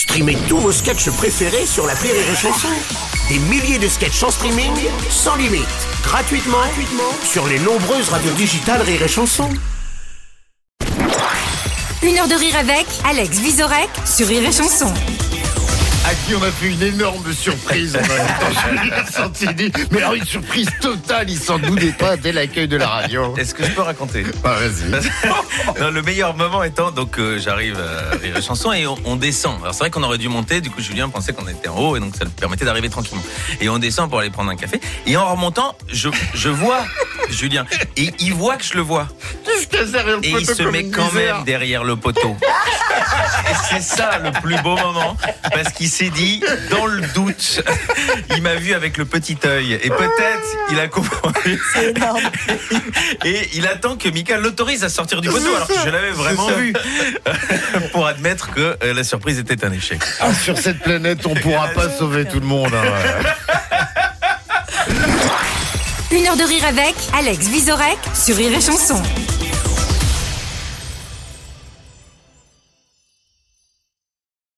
Streamez tous vos sketchs préférés sur la Rire et Chanson. Des milliers de sketchs en streaming, sans limite, gratuitement, gratuitement sur les nombreuses radios digitales Rire et Chanson. Une heure de rire avec Alex Visorek sur Rire et Chanson. À qui on a fait une énorme surprise en même temps. Mais alors une surprise totale, il s'en doutait pas dès l'accueil de la radio. Est-ce que je peux raconter Ah, vas-y. Non, le meilleur moment étant donc euh, j'arrive à Rire et Chanson et on, on descend. Alors c'est vrai qu'on aurait dû monter, du coup Julien pensait qu'on était en haut et donc ça lui permettait d'arriver tranquillement. Et on descend pour aller prendre un café et en remontant, je, je vois Julien et il voit que je le vois et il se met quand même derrière le poteau. Et c'est ça le plus beau moment parce qu'il s'est dit dans le doute, il m'a vu avec le petit œil et peut-être il a compris. Et il attend que Mika l'autorise à sortir du poteau alors que je l'avais vraiment vu pour admettre que euh, la surprise était un échec. Ah, sur cette planète, on pourra pas sauver tout le monde. hein. Une heure de rire avec Alex Visorek sur Rire et Chanson.